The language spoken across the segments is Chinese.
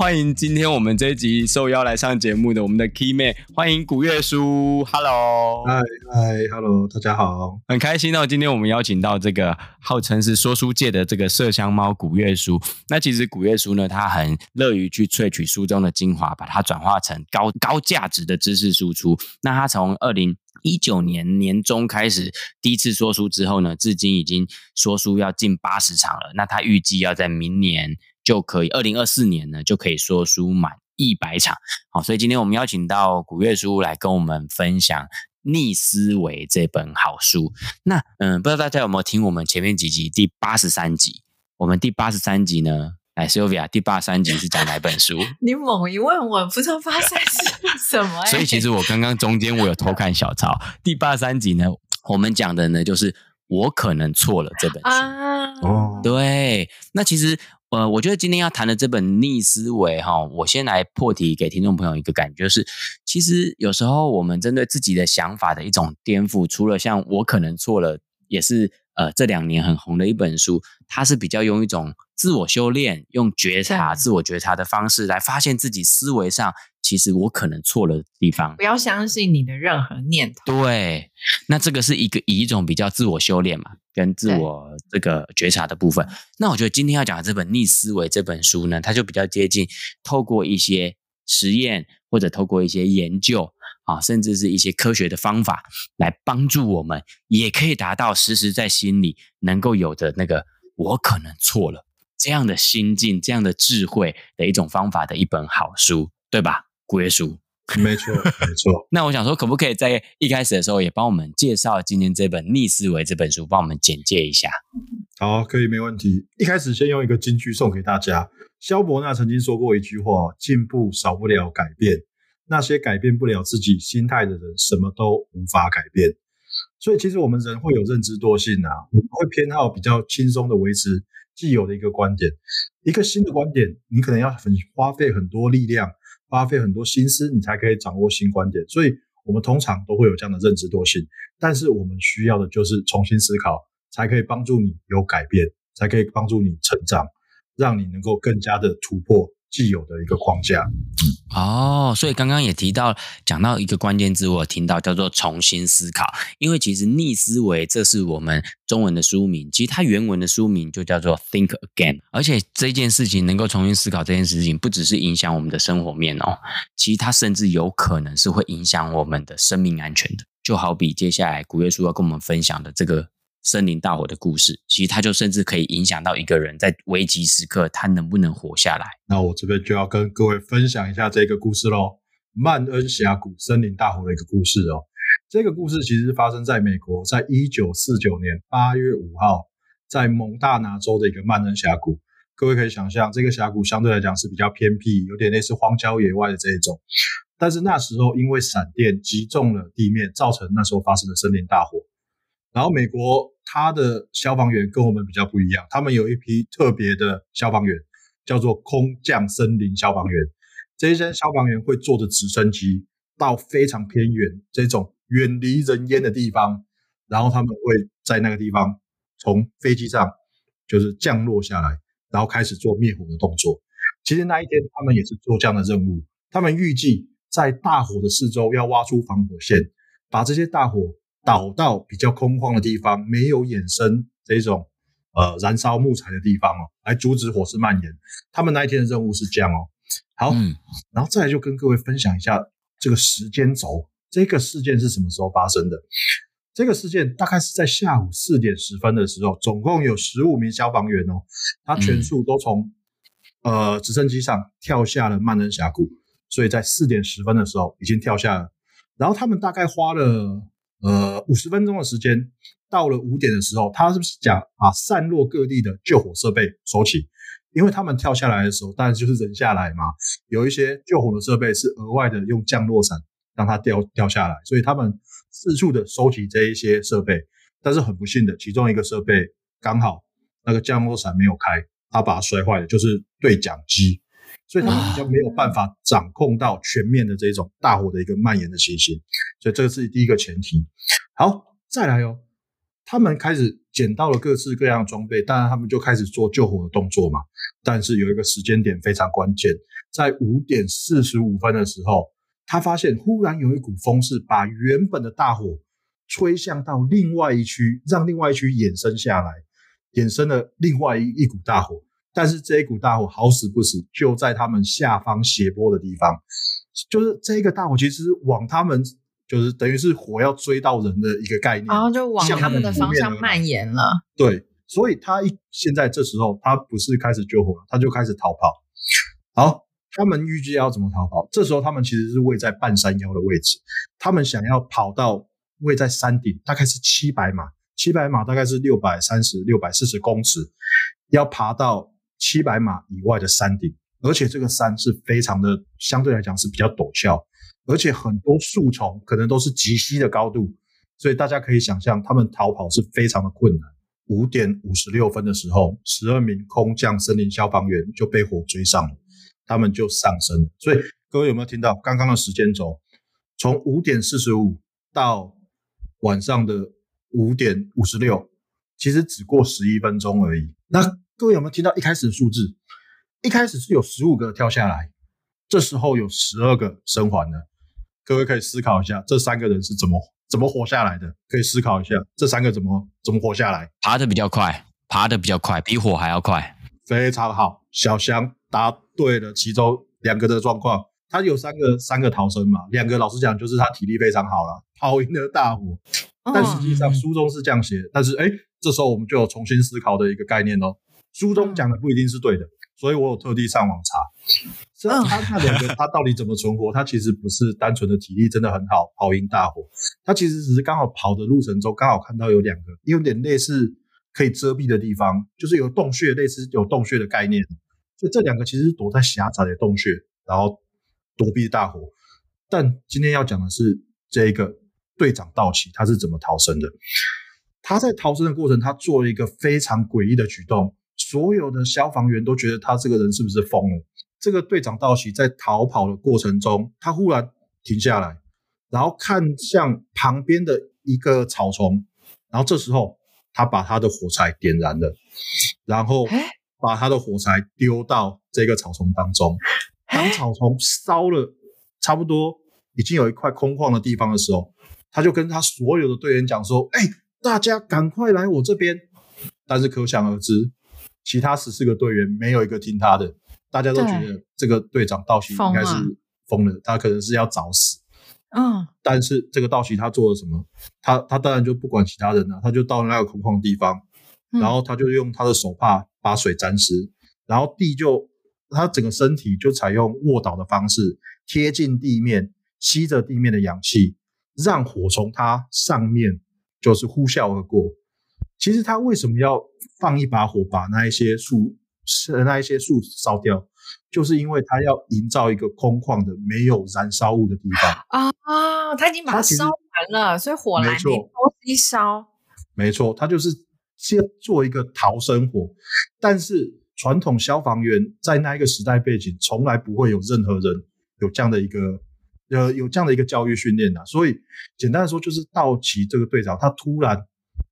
欢迎今天我们这一集受邀来上节目的我们的 Key 妹，欢迎古月叔，Hello，嗨嗨，Hello，大家好，很开心哦。今天我们邀请到这个号称是说书界的这个麝香猫古月叔。那其实古月叔呢，他很乐于去萃取书中的精华，把它转化成高高价值的知识输出。那他从二零一九年年中开始第一次说书之后呢，至今已经说书要近八十场了。那他预计要在明年。就可以，二零二四年呢就可以说书满一百场。好，所以今天我们邀请到古月书来跟我们分享《逆思维》这本好书。那嗯，不知道大家有没有听我们前面几集第八十三集？我们第八十三集呢，来 Sylvia，第八十三集是讲哪本书？你猛一问，我不知道八十三是什么、欸。所以其实我刚刚中间我有偷看小抄。第八十三集呢，我们讲的呢就是我可能错了这本书。啊、哦，对，那其实。呃，我觉得今天要谈的这本逆思维哈，我先来破题给听众朋友一个感觉，就是其实有时候我们针对自己的想法的一种颠覆，除了像我可能错了，也是呃这两年很红的一本书，它是比较用一种自我修炼、用觉察、自我觉察的方式来发现自己思维上。其实我可能错了的地方，不要相信你的任何念头。对，那这个是一个以一种比较自我修炼嘛，跟自我这个觉察的部分。那我觉得今天要讲的这本《逆思维》这本书呢，它就比较接近透过一些实验或者透过一些研究啊，甚至是一些科学的方法来帮助我们，也可以达到时时在心里能够有的那个我可能错了这样的心境、这样的智慧的一种方法的一本好书，对吧？古月书，没错，没错。那我想说，可不可以在一开始的时候也帮我们介绍今天这本《逆思维》这本书，帮我们简介一下？好，可以，没问题。一开始先用一个金句送给大家。萧伯纳曾经说过一句话：“进步少不了改变，那些改变不了自己心态的人，什么都无法改变。”所以，其实我们人会有认知惰性啊，我们会偏好比较轻松的维持既有的一个观点。一个新的观点，你可能要很花费很多力量。花费很多心思，你才可以掌握新观点，所以我们通常都会有这样的认知惰性。但是我们需要的就是重新思考，才可以帮助你有改变，才可以帮助你成长，让你能够更加的突破。既有的一个框架哦，所以刚刚也提到讲到一个关键字，我听到叫做重新思考。因为其实逆思维，这是我们中文的书名，其实它原文的书名就叫做 Think Again。而且这件事情能够重新思考这件事情，不只是影响我们的生活面哦，其实它甚至有可能是会影响我们的生命安全的。就好比接下来古月叔要跟我们分享的这个。森林大火的故事，其实它就甚至可以影响到一个人在危急时刻他能不能活下来。那我这边就要跟各位分享一下这个故事喽，曼恩峡谷森林大火的一个故事哦。这个故事其实发生在美国，在一九四九年八月五号，在蒙大拿州的一个曼恩峡谷。各位可以想象，这个峡谷相对来讲是比较偏僻，有点类似荒郊野外的这一种。但是那时候因为闪电击中了地面，造成那时候发生的森林大火。然后美国它的消防员跟我们比较不一样，他们有一批特别的消防员，叫做空降森林消防员。这些消防员会坐着直升机到非常偏远这种远离人烟的地方，然后他们会在那个地方从飞机上就是降落下来，然后开始做灭火的动作。其实那一天他们也是做这样的任务，他们预计在大火的四周要挖出防火线，把这些大火。导到比较空旷的地方，没有衍生这种呃燃烧木材的地方哦，来阻止火势蔓延。他们那一天的任务是这样哦。好，嗯，然后再来就跟各位分享一下这个时间轴，这个事件是什么时候发生的？这个事件大概是在下午四点十分的时候，总共有十五名消防员哦，他全数都从呃直升机上跳下了曼恩峡谷，所以在四点十分的时候已经跳下了。然后他们大概花了。呃，五十分钟的时间，到了五点的时候，他是不是讲把散落各地的救火设备收起？因为他们跳下来的时候，当然就是人下来嘛。有一些救火的设备是额外的用降落伞让它掉掉下来，所以他们四处的收集这一些设备。但是很不幸的，其中一个设备刚好那个降落伞没有开，他把它摔坏了，就是对讲机。所以他们比较没有办法掌控到全面的这种大火的一个蔓延的情形。所以这个是第一个前提。好，再来哦。他们开始捡到了各式各样的装备，当然他们就开始做救火的动作嘛。但是有一个时间点非常关键，在五点四十五分的时候，他发现忽然有一股风势把原本的大火吹向到另外一区，让另外一区衍生下来，衍生了另外一一股大火。但是这一股大火好死不死就在他们下方斜坡的地方，就是这一个大火其实往他们。就是等于是火要追到人的一个概念，然后就往他们的方向蔓延了。对，所以他一现在这时候他不是开始救火了，他就开始逃跑。好，他们预计要怎么逃跑？这时候他们其实是位在半山腰的位置，他们想要跑到位在山顶，大概是七百码，七百码大概是六百三十六百四十公尺，要爬到七百码以外的山顶，而且这个山是非常的相对来讲是比较陡峭。而且很多树丛可能都是极稀的高度，所以大家可以想象，他们逃跑是非常的困难。五点五十六分的时候，十二名空降森林消防员就被火追上了，他们就上升了。所以各位有没有听到刚刚的时间轴？从五点四十五到晚上的五点五十六，其实只过十一分钟而已。那各位有没有听到一开始的数字？一开始是有十五个跳下来，这时候有十二个生还的。各位可以思考一下，这三个人是怎么怎么活下来的？可以思考一下，这三个怎么怎么活下来？爬得比较快，爬得比较快，比火还要快。非常好，小翔答对了其中两个的状况。他有三个三个逃生嘛？两个老实讲，就是他体力非常好了，跑赢了大火。但实际上书中是这样写，但是哎，这时候我们就有重新思考的一个概念哦。书中讲的不一定是对的。所以我有特地上网查，知道他那两个他到底怎么存活？他其实不是单纯的体力真的很好，跑赢大火。他其实只是刚好跑的路程中刚好看到有两个有点类似可以遮蔽的地方，就是有洞穴，类似有洞穴的概念。所以这两个其实是躲在狭窄的洞穴，然后躲避大火。但今天要讲的是这一个队长道奇他是怎么逃生的？他在逃生的过程，他做了一个非常诡异的举动。所有的消防员都觉得他这个人是不是疯了？这个队长道奇在逃跑的过程中，他忽然停下来，然后看向旁边的一个草丛，然后这时候他把他的火柴点燃了，然后把他的火柴丢到这个草丛当中。当草丛烧了差不多已经有一块空旷的地方的时候，他就跟他所有的队员讲说：“哎，大家赶快来我这边！”但是可想而知。其他十四个队员没有一个听他的，大家都觉得这个队长道奇应该是疯了，他可能是要找死。嗯，但是这个道奇他做了什么？他他当然就不管其他人了，他就到那个空旷地方，然后他就用他的手帕把水沾湿，然后地就他整个身体就采用卧倒的方式贴近地面，吸着地面的氧气，让火从他上面就是呼啸而过。其实他为什么要放一把火把那一些树，是那一些树烧掉，就是因为他要营造一个空旷的、没有燃烧物的地方啊啊！他已经把它烧完了，所以火来没东西烧。没错，他就是先做一个逃生火。但是传统消防员在那一个时代背景，从来不会有任何人有这样的一个呃有这样的一个教育训练的。所以简单的说，就是道奇这个队长，他突然。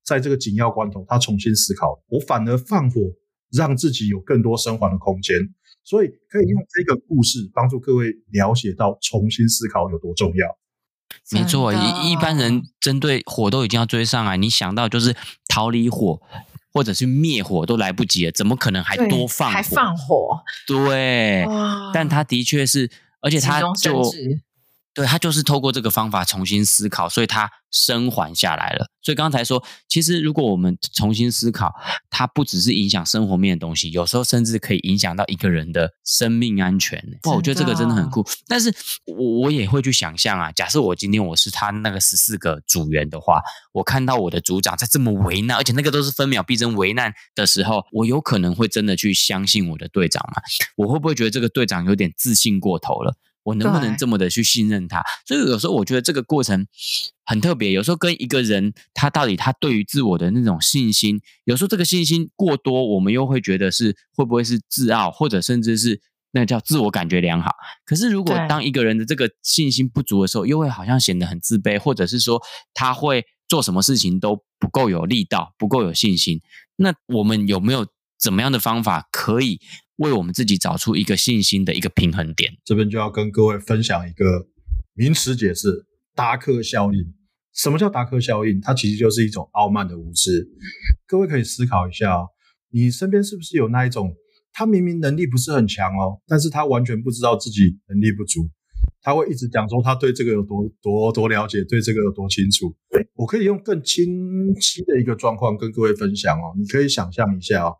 在这个紧要关头，他重新思考，我反而放火，让自己有更多生还的空间。所以可以用这个故事帮助各位了解到重新思考有多重要。没错，一一般人针对火都已经要追上来，你想到就是逃离火或者是灭火都来不及了，怎么可能还多放火？还放火？对，但他的确是，而且他就。对，他就是透过这个方法重新思考，所以他生还下来了。所以刚才说，其实如果我们重新思考，它不只是影响生活面的东西，有时候甚至可以影响到一个人的生命安全。哇，我觉得这个真的很酷。但是我我也会去想象啊，假设我今天我是他那个十四个组员的话，我看到我的组长在这么为难，而且那个都是分秒必争为难的时候，我有可能会真的去相信我的队长吗？我会不会觉得这个队长有点自信过头了？我能不能这么的去信任他？所以有时候我觉得这个过程很特别。有时候跟一个人，他到底他对于自我的那种信心，有时候这个信心过多，我们又会觉得是会不会是自傲，或者甚至是那叫自我感觉良好。可是如果当一个人的这个信心不足的时候，又会好像显得很自卑，或者是说他会做什么事情都不够有力道，不够有信心。那我们有没有怎么样的方法可以？为我们自己找出一个信心的一个平衡点，这边就要跟各位分享一个名词解释：达克效应。什么叫达克效应？它其实就是一种傲慢的无知。各位可以思考一下哦，你身边是不是有那一种，他明明能力不是很强哦，但是他完全不知道自己能力不足。他会一直讲说他对这个有多多多了解，对这个有多清楚。我可以用更清晰的一个状况跟各位分享哦。你可以想象一下哦，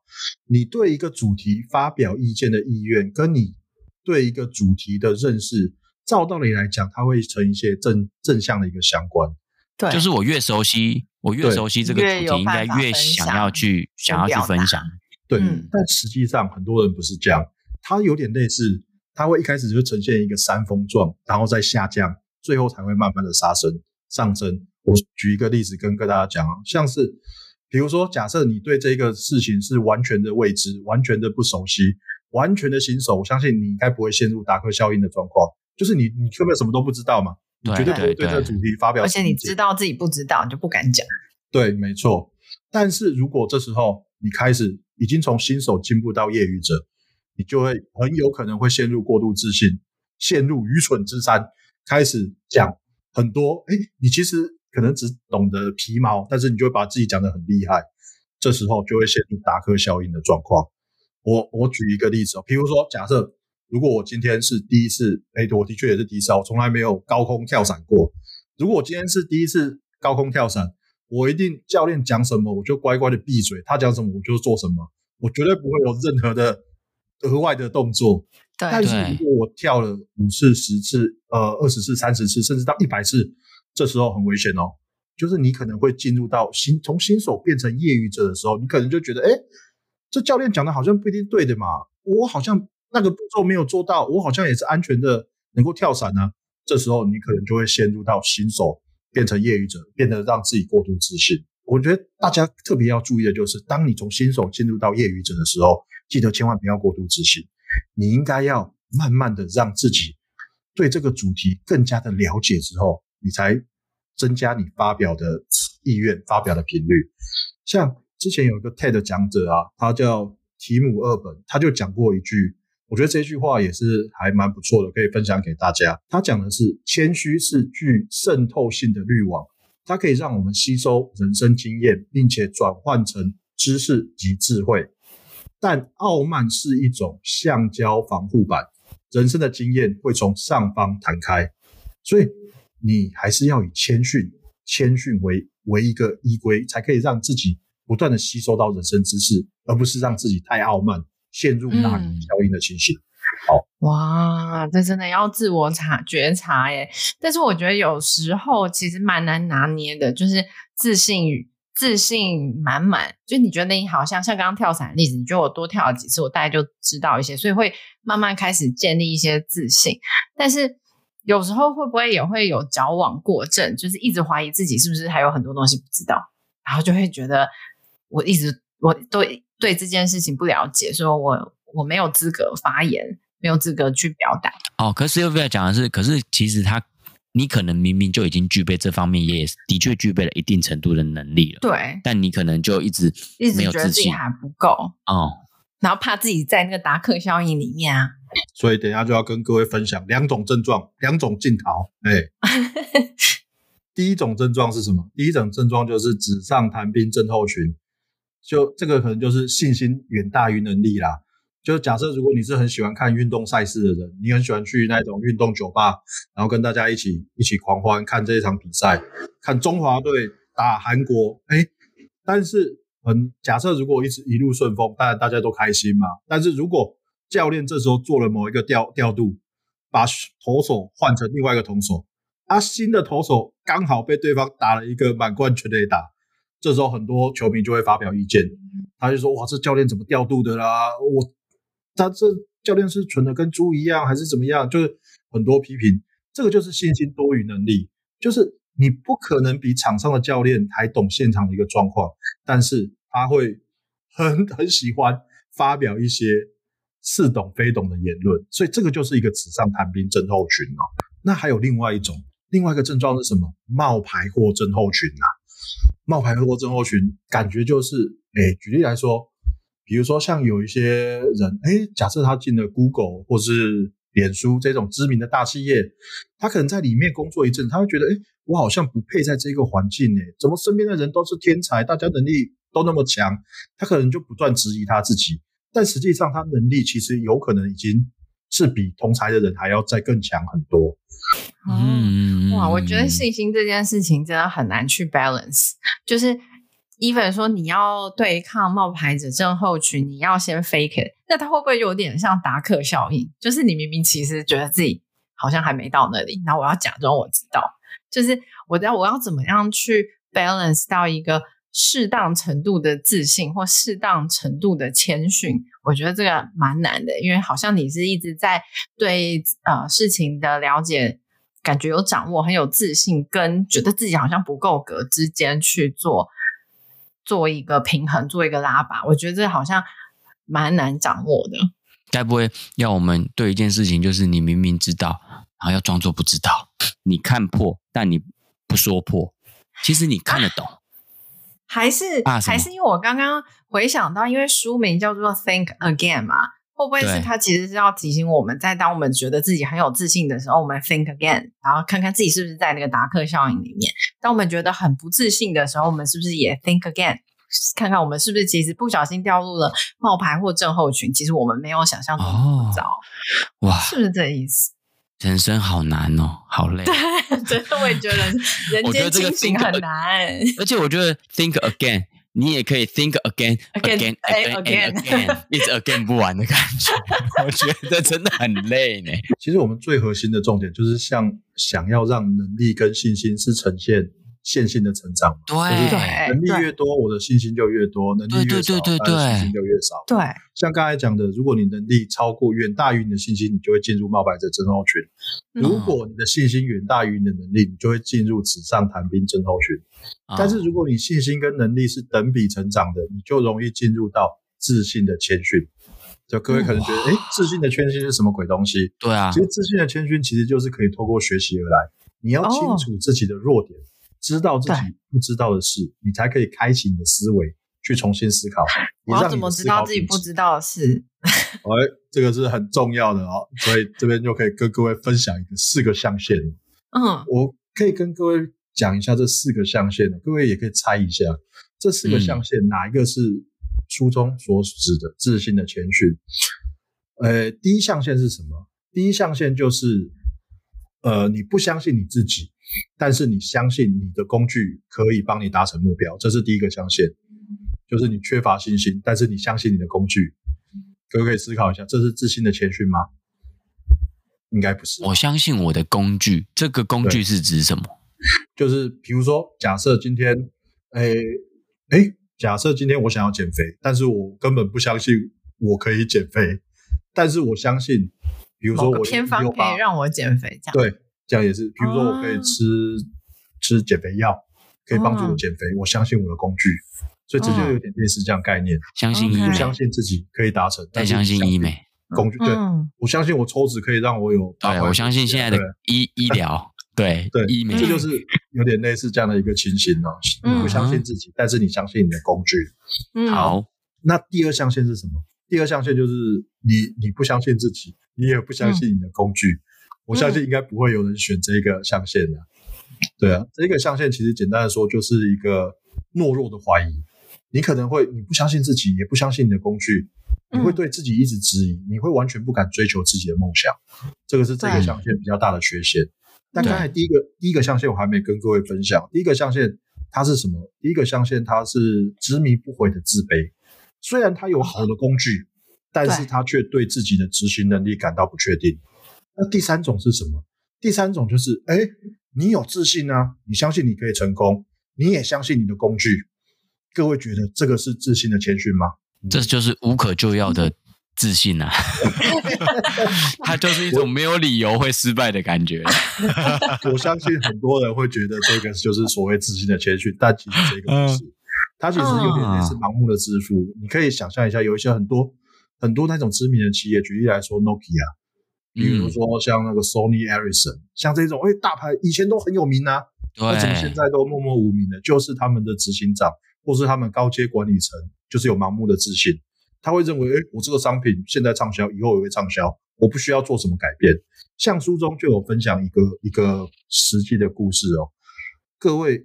你对一个主题发表意见的意愿，跟你对一个主题的认识，照道理来讲，它会成一些正正向的一个相关。对，就是我越熟悉，我越熟悉这个主题，应该越想要去想要去分享。对，嗯，但实际上很多人不是这样，他有点类似。它会一开始就呈现一个山峰状，然后再下降，最后才会慢慢的上升上升。我举一个例子跟跟大家讲啊，像是比如说，假设你对这个事情是完全的未知、完全的不熟悉、完全的新手，我相信你应该不会陷入达克效应的状况，就是你你根本什么都不知道嘛，你绝对不会对这个主题发表，而且你知道自己不知道，你就不敢讲。对，没错。但是如果这时候你开始已经从新手进步到业余者。你就会很有可能会陷入过度自信，陷入愚蠢之山，开始讲很多。哎，你其实可能只懂得皮毛，但是你就会把自己讲得很厉害，这时候就会陷入达克效应的状况。我我举一个例子哦，比如说，假设如果我今天是第一次，哎，我的确也是第一次，我从来没有高空跳伞过。如果我今天是第一次高空跳伞，我一定教练讲什么我就乖乖的闭嘴，他讲什么我就做什么，我绝对不会有任何的。额外的动作，对，但是如果我跳了五次、十次、呃二十次、三十次，甚至到一百次，这时候很危险哦。就是你可能会进入到新从新手变成业余者的时候，你可能就觉得，哎，这教练讲的好像不一定对的嘛，我好像那个步骤没有做到，我好像也是安全的能够跳伞呢、啊。这时候你可能就会陷入到新手变成业余者，变得让自己过度自信。我觉得大家特别要注意的就是，当你从新手进入到业余者的时候，记得千万不要过度自信。你应该要慢慢的让自己对这个主题更加的了解之后，你才增加你发表的意愿、发表的频率。像之前有一个 TED 讲者啊，他叫提姆·厄本，他就讲过一句，我觉得这句话也是还蛮不错的，可以分享给大家。他讲的是，谦虚是具渗透性的滤网。它可以让我们吸收人生经验，并且转换成知识及智慧，但傲慢是一种橡胶防护板，人生的经验会从上方弹开，所以你还是要以谦逊、谦逊为为一个依归，才可以让自己不断的吸收到人生知识，而不是让自己太傲慢，陷入那个效应的情形。嗯好哇，这真的要自我察觉察耶！但是我觉得有时候其实蛮难拿捏的，就是自信与自信满满。就你觉得你好像像刚刚跳伞的例子，你觉得我多跳了几次，我大概就知道一些，所以会慢慢开始建立一些自信。但是有时候会不会也会有矫枉过正，就是一直怀疑自己是不是还有很多东西不知道，然后就会觉得我一直我都对，对这件事情不了解，说我我没有资格发言。没有资格去表达哦。可是又不要讲的是，可是其实他，你可能明明就已经具备这方面，也的确具备了一定程度的能力了。对，但你可能就一直一直觉得自己还不够哦，然后怕自己在那个达克效应里面啊。所以等一下就要跟各位分享两种症状，两种镜头。哎，第一种症状是什么？第一种症状就是纸上谈兵症候群，就这个可能就是信心远大于能力啦。就假设如果你是很喜欢看运动赛事的人，你很喜欢去那种运动酒吧，然后跟大家一起一起狂欢看这一场比赛，看中华队打韩国，哎，但是很假设如果一直一路顺风，当然大家都开心嘛。但是如果教练这时候做了某一个调调度，把投手换成另外一个投手，啊，新的投手刚好被对方打了一个满贯全垒打，这时候很多球迷就会发表意见，他就说：哇，这教练怎么调度的啦？我。他这教练是蠢的跟猪一样，还是怎么样？就是很多批评，这个就是信心多于能力，就是你不可能比场上的教练还懂现场的一个状况，但是他会很很喜欢发表一些似懂非懂的言论，所以这个就是一个纸上谈兵症候群哦。那还有另外一种，另外一个症状是什么？冒牌货症候群呐、啊，冒牌货症候群感觉就是，哎，举例来说。比如说，像有一些人，哎，假设他进了 Google 或是脸书这种知名的大企业，他可能在里面工作一阵，他会觉得，哎，我好像不配在这个环境，哎，怎么身边的人都是天才，大家能力都那么强，他可能就不断质疑他自己。但实际上，他能力其实有可能已经是比同才的人还要再更强很多。嗯，哇，我觉得信心这件事情真的很难去 balance，就是。Even 说你要对抗冒牌者症候群，你要先 fake it，那他会不会有点像达克效应？就是你明明其实觉得自己好像还没到那里，那我要假装我知道，就是我要我要怎么样去 balance 到一个适当程度的自信或适当程度的谦逊？我觉得这个蛮难的，因为好像你是一直在对呃事情的了解感觉有掌握，很有自信，跟觉得自己好像不够格之间去做。做一个平衡，做一个拉拔，我觉得这好像蛮难掌握的。该不会要我们对一件事情，就是你明明知道，然后要装作不知道？你看破，但你不说破，其实你看得懂。啊、还是还是因为我刚刚回想到，因为书名叫做《Think Again》嘛，会不会是他其实是要提醒我们在当我们觉得自己很有自信的时候，我们 Think Again，然后看看自己是不是在那个达克效应里面。当我们觉得很不自信的时候，我们是不是也 think again，看看我们是不是其实不小心掉入了冒牌或症候群？其实我们没有想象中那么糟，哦，哇，是不是这意思？人生好难哦，好累。对，真的，我也觉得人间清醒很难。而且我觉得 think again。你也可以 think again, again, again, again, again，一直 again 不完的感觉，我觉得真的很累呢。其实我们最核心的重点就是像想要让能力跟信心是呈现。线性的成长，对，能力越多，我的信心就越多；能力越少，我的信心就越少。对，像刚才讲的，如果你能力超过远大于你的信心，你就会进入冒牌者症候群；如果你的信心远大于你的能力，你就会进入纸上谈兵症候群。但是如果你信心跟能力是等比成长的，你就容易进入到自信的谦逊。就各位可能觉得，哎，自信的谦逊是什么鬼东西？对啊，其实自信的谦逊其实就是可以透过学习而来。你要清楚自己的弱点。知道自己不知道的事，你才可以开启你的思维，去重新思考。我要怎么知道自己不知道的事？哎，这个是很重要的哦。所以这边就可以跟各位分享一个四个象限。嗯，我可以跟各位讲一下这四个象限，各位也可以猜一下，这四个象限哪一个是书中所指的自信的谦逊？呃，第一象限是什么？第一象限就是，呃，你不相信你自己。但是你相信你的工具可以帮你达成目标，这是第一个象限，就是你缺乏信心，但是你相信你的工具。各位可以思考一下，这是自信的谦逊吗？应该不是。我相信我的工具，这个工具是指什么？就是比如说，假设今天，诶诶，假设今天我想要减肥，但是我根本不相信我可以减肥，但是我相信，比如说我偏方可以让我减肥，这样对。这样也是，比如说我可以吃、哦、吃减肥药，可以帮助我减肥。哦、我相信我的工具，所以这就有点类似这样概念。相信医美，不相信自己可以达成，但相信医美工具。对，我相信我抽脂可以让我有。对，我相信现在的医医疗，对对医美，这就是有点类似这样的一个情形哦。你不相信自己，但是你相信你的工具。好，那第二象限是什么？第二象限就是你你不相信自己，你也不相信你的工具。我相信应该不会有人选这个象限的，对啊，这个象限其实简单的说就是一个懦弱的怀疑。你可能会你不相信自己，也不相信你的工具，你会对自己一直质疑，你会完全不敢追求自己的梦想，这个是这个象限比较大的缺陷。但刚才第一个第一个象限我还没跟各位分享，第一个象限它是什么？第一个象限它是执迷不悔的自卑，虽然它有好的工具，但是它却对自己的执行能力感到不确定。那第三种是什么？第三种就是，哎，你有自信啊，你相信你可以成功，你也相信你的工具。各位觉得这个是自信的谦逊吗？这就是无可救药的自信啊！它就是一种没有理由会失败的感觉。我相信很多人会觉得这个就是所谓自信的谦逊，但其实这个不是，它其实有点类似盲目的自负。你可以想象一下，有一些很多很多那种知名的企业，举例来说，Nokia，比如说像那个 Sony Ericsson，像这种哎大牌以前都很有名啊，为什么现在都默默无名的？就是他们的执行长或是他们高阶管理层。就是有盲目的自信，他会认为，诶，我这个商品现在畅销，以后也会畅销，我不需要做什么改变。像书中就有分享一个一个实际的故事哦。各位，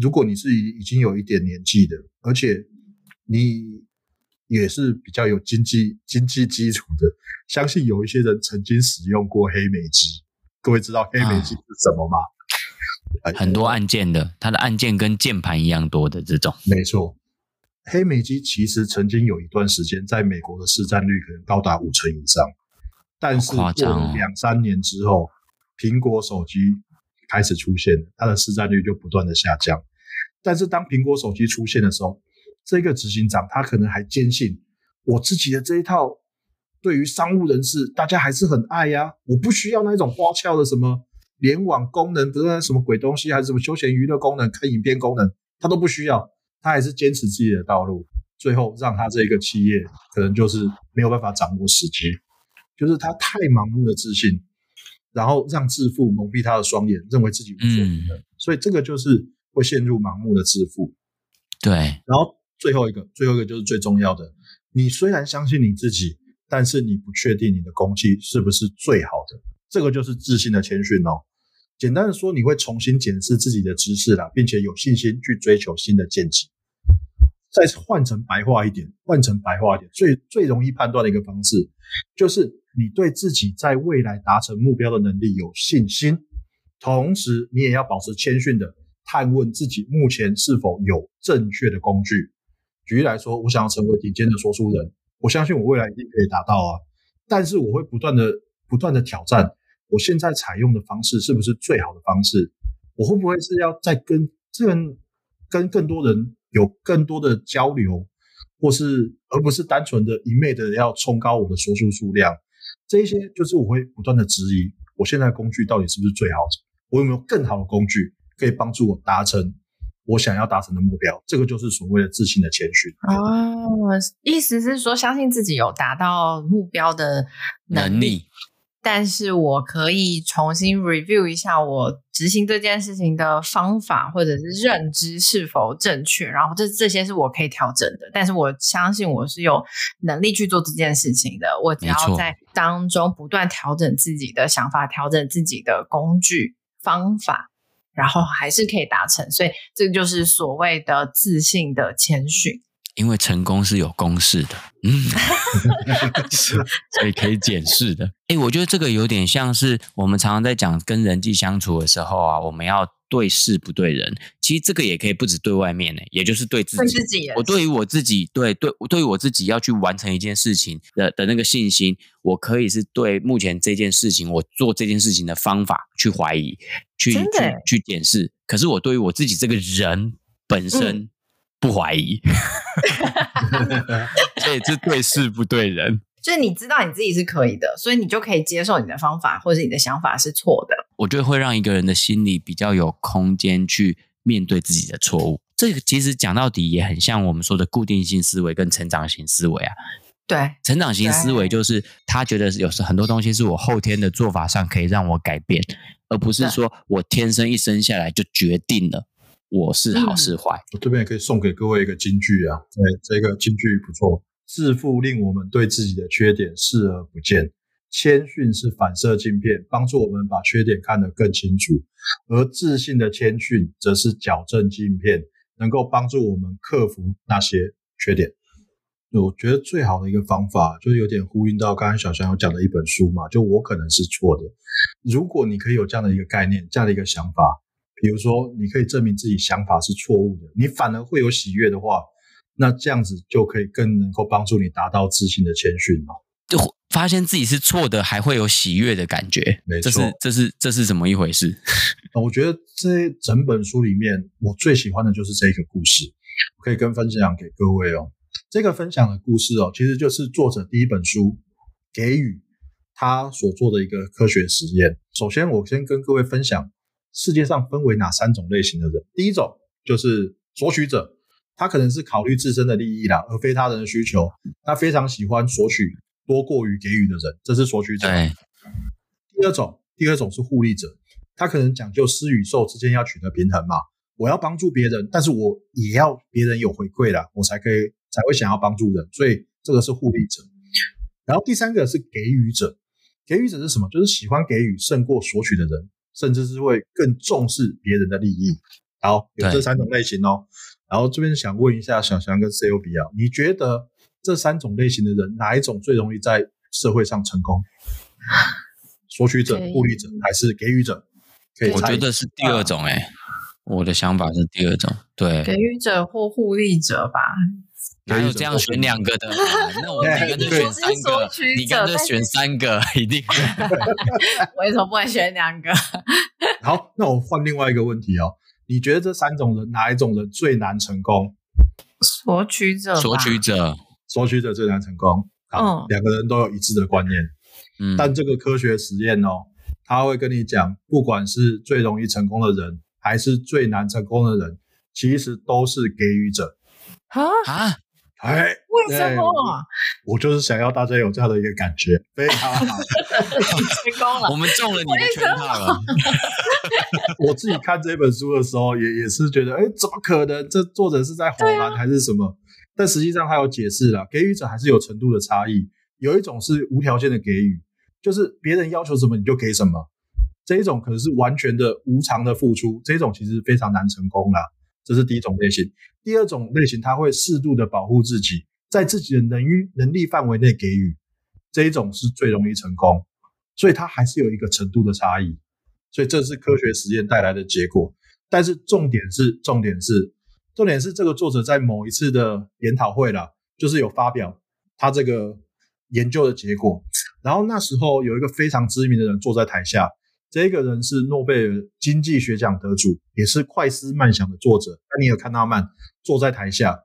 如果你是已经有一点年纪的，而且你也是比较有经济经济基础的，相信有一些人曾经使用过黑莓机。各位知道黑莓机是什么吗？啊，很多按键的，它的按键跟键盘一样多的这种，没错。黑莓机其实曾经有一段时间在美国的市占率可能高达五成以上，但是过了两三年之后，苹果手机开始出现，它的市占率就不断的下降。但是当苹果手机出现的时候，这个执行长他可能还坚信我自己的这一套对于商务人士大家还是很爱呀，我不需要那种花俏的什么联网功能，不是什么鬼东西，还是什么休闲娱乐功能、看影片功能，他都不需要。他还是坚持自己的道路，最后让他这个企业可能就是没有办法掌握时机，就是他太盲目的自信，然后让致富蒙蔽他的双眼，认为自己无所不能，所以这个就是会陷入盲目的致富。对，然后最后一个，最后一个就是最重要的，你虽然相信你自己，但是你不确定你的工具是不是最好的，这个就是自信的谦逊哦。简单的说，你会重新检视自己的知识啦，并且有信心去追求新的见解。再换成白话一点，换成白话一点，最最容易判断的一个方式，就是你对自己在未来达成目标的能力有信心，同时你也要保持谦逊的探问自己目前是否有正确的工具。举例来说，我想要成为顶尖的说书人，我相信我未来一定可以达到啊，但是我会不断的不断的挑战。我现在采用的方式是不是最好的方式？我会不会是要再跟这个跟更多人有更多的交流，或是而不是单纯的一昧的要冲高我的说书数量？这一些就是我会不断的质疑，我现在工具到底是不是最好的？我有没有更好的工具可以帮助我达成我想要达成的目标？这个就是所谓的自信的谦逊。哦，意思是说，相信自己有达到目标的能力。但是我可以重新 review 一下我执行这件事情的方法或者是认知是否正确，然后这这些是我可以调整的。但是我相信我是有能力去做这件事情的。我只要在当中不断调整自己的想法，调整自己的工具方法，然后还是可以达成。所以这个就是所谓的自信的谦逊。因为成功是有公式的，嗯，所以可以检视的。哎，我觉得这个有点像是我们常常在讲跟人际相处的时候啊，我们要对事不对人。其实这个也可以不止对外面呢，也就是对自己。对自己，我对于我自己，对对，对于我自己要去完成一件事情的的那个信心，我可以是对目前这件事情，我做这件事情的方法去怀疑，去去去检视。可是我对于我自己这个人本身。嗯不怀疑，所以这对事不对人。就是你知道你自己是可以的，所以你就可以接受你的方法或者你的想法是错的。我觉得会让一个人的心里比较有空间去面对自己的错误。这个其实讲到底也很像我们说的固定性思维跟成长型思维啊。对，成长型思维就是他觉得有时很多东西是我后天的做法上可以让我改变，而不是说我天生一生下来就决定了。我是好是坏？我这边也可以送给各位一个金句啊，对，这个金句不错。自负令我们对自己的缺点视而不见，谦逊是反射镜片，帮助我们把缺点看得更清楚；而自信的谦逊则是矫正镜片，能够帮助我们克服那些缺点。我觉得最好的一个方法，就是有点呼应到刚刚小翔有讲的一本书嘛，就我可能是错的。如果你可以有这样的一个概念，这样的一个想法，比如说你可以证明自己想法是错误的，你反而会有喜悦的话，那这样子就可以更能够帮助你达到自信的谦逊了。就发现自己是错的，还会有喜悦的感觉，没错，这是这是这是怎么一回事？我觉得这整本书里面，我最喜欢的就是这个故事，我可以跟分享给各位哦。这个分享的故事哦，其实就是作者第一本书《给予》他所做的一个科学实验。首先，我先跟各位分享世界上分为哪三种类型的人。第一种就是索取者，他可能是考虑自身的利益啦，而非他人的需求。他非常喜欢索取多过于给予的人，这是索取者。对。第二种，第二种是互利者，他可能讲究施与受之间要取得平衡嘛。我要帮助别人，但是我也要别人有回馈啦，我才可以。才会想要帮助人，所以这个是互利者。然后第三个是给予者，给予者是什么？就是喜欢给予胜过索取的人，甚至是会更重视别人的利益。好，有这三种类型哦。然后这边想问一下小翔跟 C O B 啊，你觉得这三种类型的人哪一种最容易在社会上成功？索取者、互利者还是给予者？可以，我觉得是第二种哎、欸，我的想法是第二种，对，给予者或互利者吧。哪有这样选两个的？那我们干脆选三个，你干脆选三个，一定。为什么不能选两个？好，那我换另外一个问题哦。你觉得这三种人哪一种人最难成功？索取者，索取者，索取者最难成功。好，两个人都有一致的观念。嗯，但这个科学实验哦，他会跟你讲，不管是最容易成功的人，还是最难成功的人，其实都是给予者。啊啊！哎，为什么？我就是想要大家有这样的一个感觉，非常好，成功了，我们中了你的圈套了。我自己看这本书的时候，也也是觉得，哎，怎么可能？这作者是在哄人还是什么？但实际上他有解释了，给予者还是有程度的差异。有一种是无条件的给予，就是别人要求什么你就给什么；这一种可能是完全的无偿的付出，这一种其实非常难成功啦。这是第一种类型。第二种类型，他会适度的保护自己，在自己的能力能力范围内给予，这一种是最容易成功，所以它还是有一个程度的差异，所以这是科学实验带来的结果。但是重点是，重点是，重点是这个作者在某一次的研讨会啦，就是有发表他这个研究的结果，然后那时候有一个非常知名的人坐在台下。这个人是诺贝尔经济学奖得主，也是《快思慢想》的作者丹尼尔·康纳曼，坐在台下，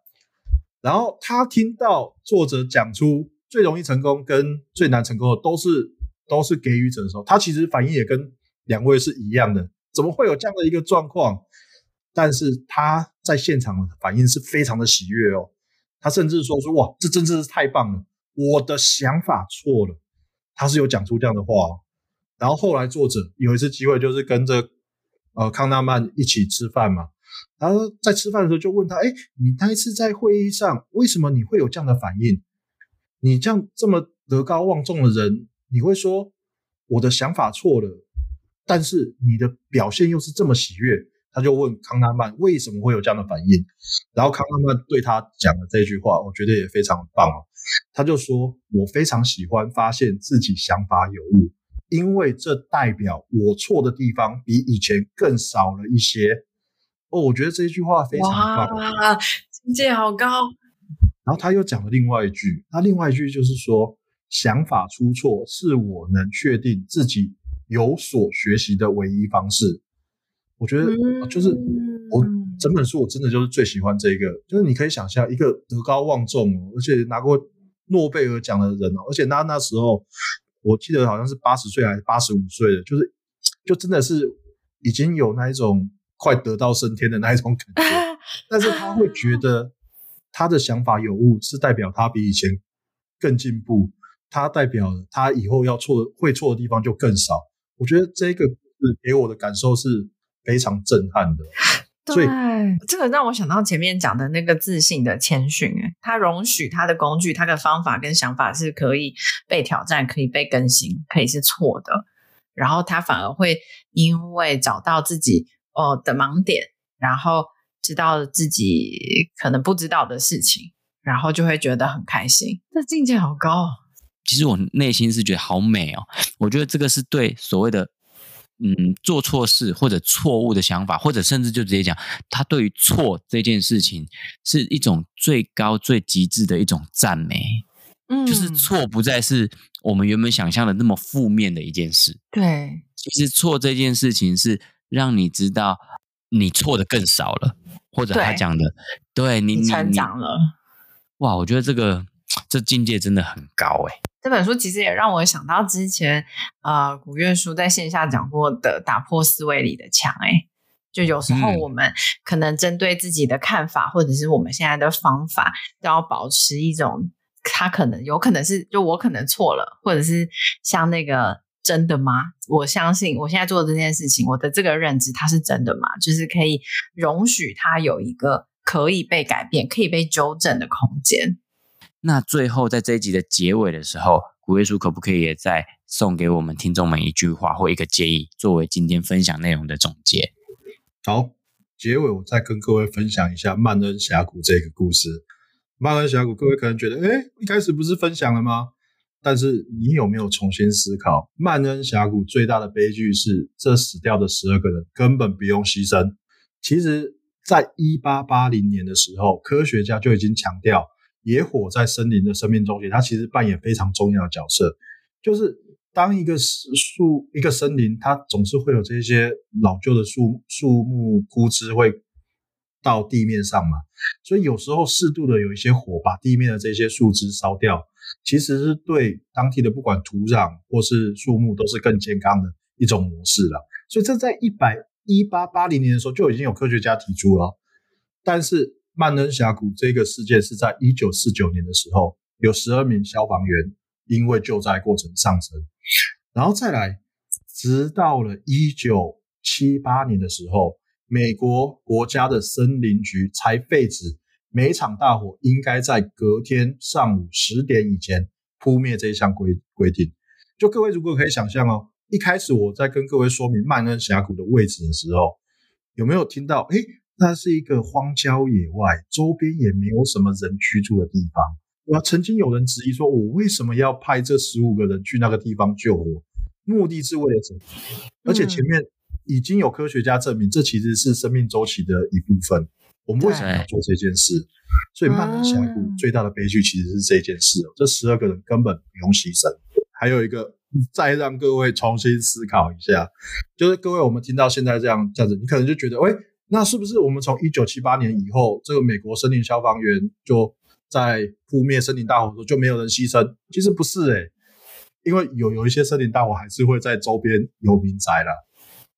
然后他听到作者讲出最容易成功跟最难成功的都是都是给予者的时候，他其实反应也跟两位是一样的。怎么会有这样的一个状况？但是他在现场的反应是非常的喜悦哦，他甚至说说哇，这真的是太棒了，我的想法错了，他是有讲出这样的话哦。然后后来作者有一次机会，就是跟着呃康纳曼一起吃饭嘛。然后在吃饭的时候就问他：“哎，你那一次在会议上，为什么你会有这样的反应？你这样这么德高望重的人，你会说我的想法错了，但是你的表现又是这么喜悦？”他就问康纳曼为什么会有这样的反应。然后康纳曼对他讲的这句话，我觉得也非常棒哦。他就说：“我非常喜欢发现自己想法有误。”因为这代表我错的地方比以前更少了一些哦，我觉得这一句话非常棒，哇，境界好高。然后他又讲了另外一句，那另外一句就是说，想法出错是我能确定自己有所学习的唯一方式。我觉得就是我整本书我真的就是最喜欢这个，就是你可以想象一个德高望重，而且拿过诺贝尔奖的人哦，而且他那时候。我记得好像是八十岁还是八十五岁的，就是就真的是已经有那一种快得道升天的那一种感觉，但是他会觉得他的想法有误，是代表他比以前更进步，他代表他以后要错会错的地方就更少。我觉得这个是给我的感受是非常震撼的。对，这个让我想到前面讲的那个自信的谦逊，诶，他容许他的工具、他的方法跟想法是可以被挑战、可以被更新、可以是错的，然后他反而会因为找到自己哦的盲点，然后知道自己可能不知道的事情，然后就会觉得很开心。这境界好高哦。其实我内心是觉得好美哦。我觉得这个是对所谓的嗯做错事或者错误的想法，或者甚至就直接讲，他对于错这件事情是一种最高最极致的一种赞美。嗯，就是错不再是我们原本想象的那么负面的一件事。对，其实错这件事情是让你知道你错的更少了，或者他讲的，对，你成长了。哇，我觉得这个这境界真的很高哎。这本书其实也让我想到之前呃古月书在线下讲过的打破思维里的墙哎，就有时候我们可能针对自己的看法，嗯、或者是我们现在的方法，都要保持一种。他可能有可能是，就我可能错了，或者是像那个真的吗？我相信我现在做的这件事情，我的这个认知它是真的吗？就是可以容许它有一个可以被改变、可以被纠正的空间。那最后在这一集的结尾的时候，古月叔可不可以也再送给我们听众们一句话或一个建议，作为今天分享内容的总结？好，结尾我再跟各位分享一下《曼恩峡谷》这个故事。曼恩峡谷，各位可能觉得，诶，一开始不是分享了吗？但是你有没有重新思考？曼恩峡谷最大的悲剧是，这死掉的十二个人根本不用牺牲。其实，在一八八零年的时候，科学家就已经强调，野火在森林的生命中间，它其实扮演非常重要的角色。就是当一个树、一个森林，它总是会有这些老旧的树树木枯枝会。到地面上嘛，所以有时候适度的有一些火把地面的这些树枝烧掉，其实是对当地的不管土壤或是树木都是更健康的一种模式了。所以这在一百一八八零年的时候就已经有科学家提出了。但是曼恩峡谷这个事件是在一九四九年的时候，有十二名消防员因为救灾过程丧生，然后再来，直到了一九七八年的时候。美国国家的森林局才废止每场大火应该在隔天上午十点以前扑灭这一项规规定。就各位如果可以想象哦，一开始我在跟各位说明曼恩峡谷的位置的时候，有没有听到？诶，那是一个荒郊野外，周边也没有什么人居住的地方。我曾经有人质疑说，我为什么要派这十五个人去那个地方救火？目的是为了什么？而且前面。已经有科学家证明，这其实是生命周期的一部分。我们为什么要做这件事？所以曼恩峡谷最大的悲剧其实是这件事。这十二个人根本不用牺牲。还有一个，再让各位重新思考一下，就是各位我们听到现在这样这样子，你可能就觉得，喂，那是不是我们从一九七八年以后，这个美国森林消防员就在扑灭森林大火的时候就没有人牺牲？其实不是诶、欸，因为有有一些森林大火还是会在周边有民宅了。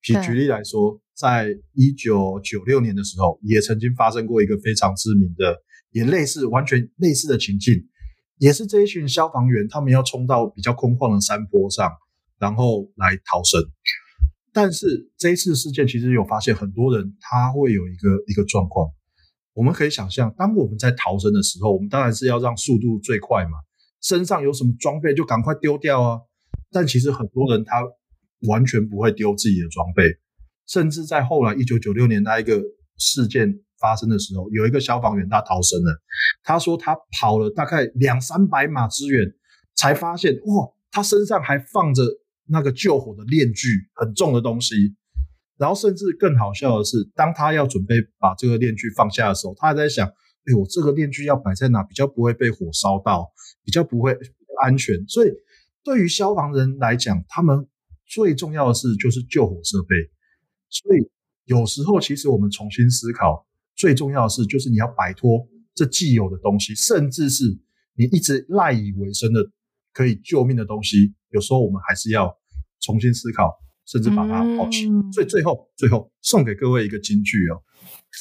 举举例来说，在一九九六年的时候，也曾经发生过一个非常知名的，也类似完全类似的情境，也是这一群消防员，他们要冲到比较空旷的山坡上，然后来逃生。但是这一次事件其实有发现，很多人他会有一个一个状况，我们可以想象，当我们在逃生的时候，我们当然是要让速度最快嘛，身上有什么装备就赶快丢掉啊。但其实很多人他。完全不会丢自己的装备，甚至在后来一九九六年那一个事件发生的时候，有一个消防员他逃生了。他说他跑了大概两三百码之远，才发现哇，他身上还放着那个救火的链锯，很重的东西。然后甚至更好笑的是，当他要准备把这个链锯放下的时候，他还在想：哎，我这个链锯要摆在哪，比较不会被火烧到，比较不会安全。所以对于消防人来讲，他们。最重要的是就是救火设备，所以有时候其实我们重新思考，最重要的是就是你要摆脱这既有的东西，甚至是你一直赖以为生的可以救命的东西，有时候我们还是要重新思考，甚至把它抛弃。嗯。所以最后最后送给各位一个金句哦：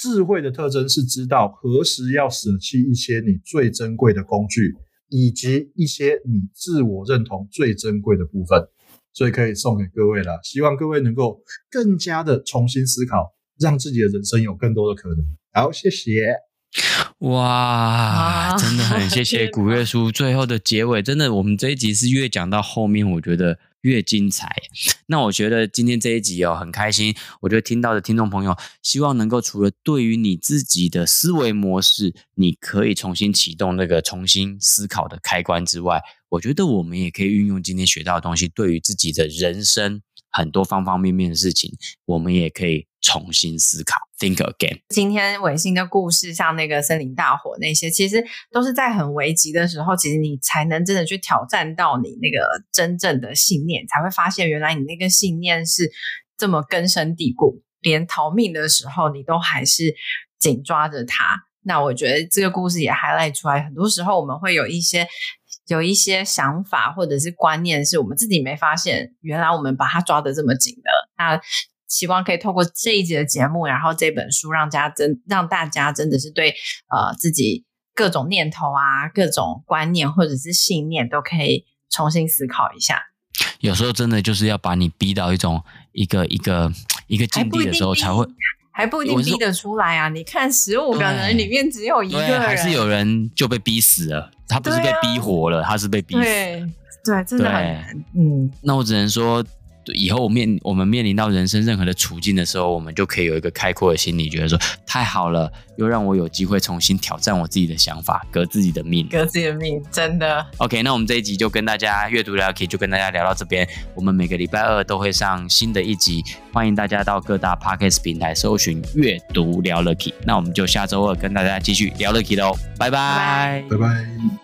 智慧的特征是知道何时要舍弃一些你最珍贵的工具，以及一些你自我认同最珍贵的部分。所以可以送给各位了，希望各位能够更加的重新思考，让自己的人生有更多的可能。好，谢谢。哇，真的很谢谢古月叔最后的结尾，真的，我们这一集是越讲到后面，我觉得越精彩。那我觉得今天这一集哦，很开心。我觉得听到的听众朋友，希望能够除了对于你自己的思维模式，你可以重新启动那个重新思考的开关之外，我觉得我们也可以运用今天学到的东西，对于自己的人生很多方方面面的事情，我们也可以重新思考，think again。今天伟星的故事，像那个森林大火那些，其实都是在很危急的时候，其实你才能真的去挑战到你那个真正的信念，才会发现原来你那个信念是这么根深蒂固，连逃命的时候你都还是紧抓着它。那我觉得这个故事也 highlight 出来，很多时候我们会有一些。有一些想法或者是观念，是我们自己没发现，原来我们把它抓得这么紧的。那希望可以透过这一集的节目，然后这本书，让家真让大家真的是对呃自己各种念头啊、各种观念或者是信念，都可以重新思考一下。有时候真的就是要把你逼到一种一个一个一个境地的时候，才会。还不一定逼得出来啊！你看，十五个人里面只有一个人，还是有人就被逼死了。他不是被逼活了，啊、他是被逼死。对，对，真的很难。嗯，那我只能说。以后我面我们面临到人生任何的处境的时候，我们就可以有一个开阔的心理，觉得说太好了，又让我有机会重新挑战我自己的想法，革自己的命，革自己的命，真的。OK，那我们这一集就跟大家阅读聊可以就跟大家聊到这边。我们每个礼拜二都会上新的一集，欢迎大家到各大 Podcast 平台搜寻阅读聊 Lucky。那我们就下周二跟大家继续聊 Lucky 喽，拜拜，拜拜。